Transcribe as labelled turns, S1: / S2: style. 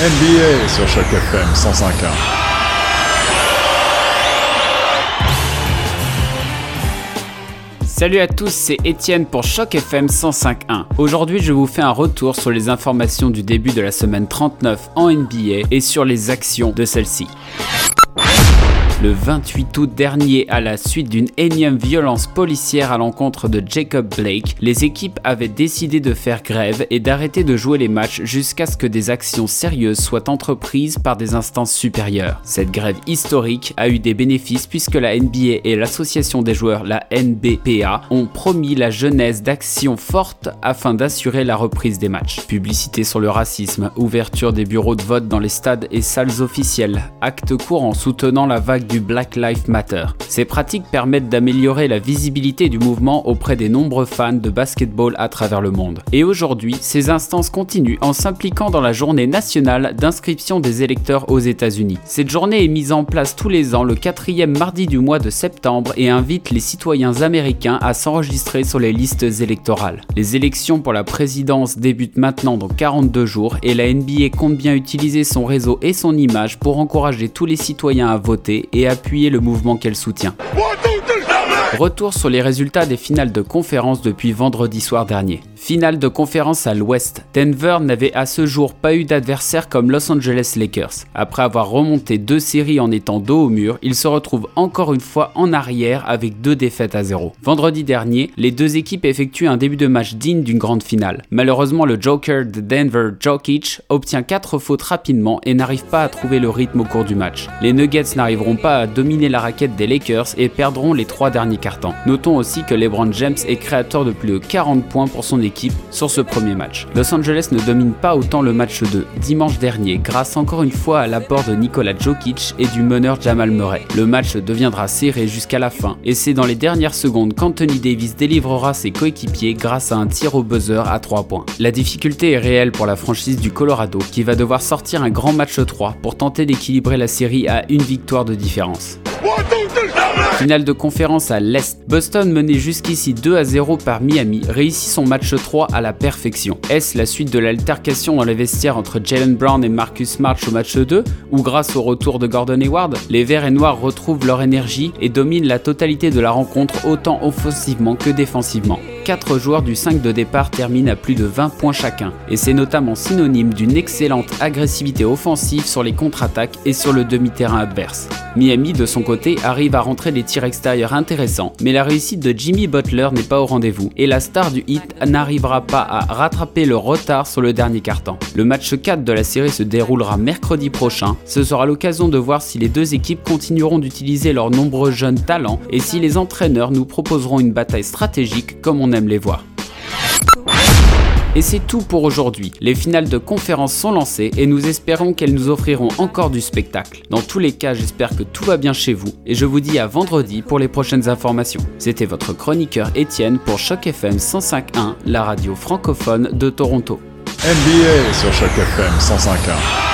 S1: NBA sur Choc FM 105.1.
S2: Salut à tous, c'est Étienne pour Choc FM 105.1. Aujourd'hui, je vous fais un retour sur les informations du début de la semaine 39 en NBA et sur les actions de celle-ci. Le 28 août dernier, à la suite d'une énième violence policière à l'encontre de Jacob Blake, les équipes avaient décidé de faire grève et d'arrêter de jouer les matchs jusqu'à ce que des actions sérieuses soient entreprises par des instances supérieures. Cette grève historique a eu des bénéfices puisque la NBA et l'association des joueurs, la NBPA, ont promis la genèse d'actions fortes afin d'assurer la reprise des matchs. Publicité sur le racisme, ouverture des bureaux de vote dans les stades et salles officielles, actes courants soutenant la vague du Black Lives Matter. Ces pratiques permettent d'améliorer la visibilité du mouvement auprès des nombreux fans de basketball à travers le monde. Et aujourd'hui, ces instances continuent en s'impliquant dans la journée nationale d'inscription des électeurs aux États-Unis. Cette journée est mise en place tous les ans le quatrième mardi du mois de septembre et invite les citoyens américains à s'enregistrer sur les listes électorales. Les élections pour la présidence débutent maintenant dans 42 jours et la NBA compte bien utiliser son réseau et son image pour encourager tous les citoyens à voter appuyer le mouvement qu'elle soutient. Retour sur les résultats des finales de conférence depuis vendredi soir dernier. Finale de conférence à l'ouest. Denver n'avait à ce jour pas eu d'adversaire comme Los Angeles Lakers. Après avoir remonté deux séries en étant dos au mur, ils se retrouvent encore une fois en arrière avec deux défaites à zéro. Vendredi dernier, les deux équipes effectuent un début de match digne d'une grande finale. Malheureusement, le Joker de Denver, Jokic, obtient quatre fautes rapidement et n'arrive pas à trouver le rythme au cours du match. Les Nuggets n'arriveront pas à dominer la raquette des Lakers et perdront les trois derniers cartons. Notons aussi que LeBron James est créateur de plus de 40 points pour son équipe sur ce premier match. Los Angeles ne domine pas autant le match de dimanche dernier grâce encore une fois à l'apport de Nikola Jokic et du meneur Jamal Murray. Le match deviendra serré jusqu'à la fin et c'est dans les dernières secondes qu'Anthony Davis délivrera ses coéquipiers grâce à un tir au buzzer à 3 points. La difficulté est réelle pour la franchise du Colorado qui va devoir sortir un grand match 3 pour tenter d'équilibrer la série à une victoire de différence. Finale de conférence à l'Est. Boston menait jusqu'ici 2 à 0 par Miami, réussit son match 3 à la perfection. Est-ce la suite de l'altercation dans les vestiaires entre Jalen Brown et Marcus Smart au match 2 ou grâce au retour de Gordon Hayward Les Verts et Noirs retrouvent leur énergie et dominent la totalité de la rencontre autant offensivement que défensivement. 4 joueurs du 5 de départ terminent à plus de 20 points chacun, et c'est notamment synonyme d'une excellente agressivité offensive sur les contre-attaques et sur le demi-terrain adverse. Miami, de son côté, arrive à rentrer des tirs extérieurs intéressants, mais la réussite de Jimmy Butler n'est pas au rendez-vous, et la star du hit n'arrivera pas à rattraper le retard sur le dernier carton. Le match 4 de la série se déroulera mercredi prochain, ce sera l'occasion de voir si les deux équipes continueront d'utiliser leurs nombreux jeunes talents et si les entraîneurs nous proposeront une bataille stratégique comme on les voir. Et c'est tout pour aujourd'hui. Les finales de conférence sont lancées et nous espérons qu'elles nous offriront encore du spectacle. Dans tous les cas, j'espère que tout va bien chez vous et je vous dis à vendredi pour les prochaines informations. C'était votre chroniqueur Étienne pour Choc FM 105.1, la radio francophone de Toronto.
S1: NBA sur Choc FM 105.1.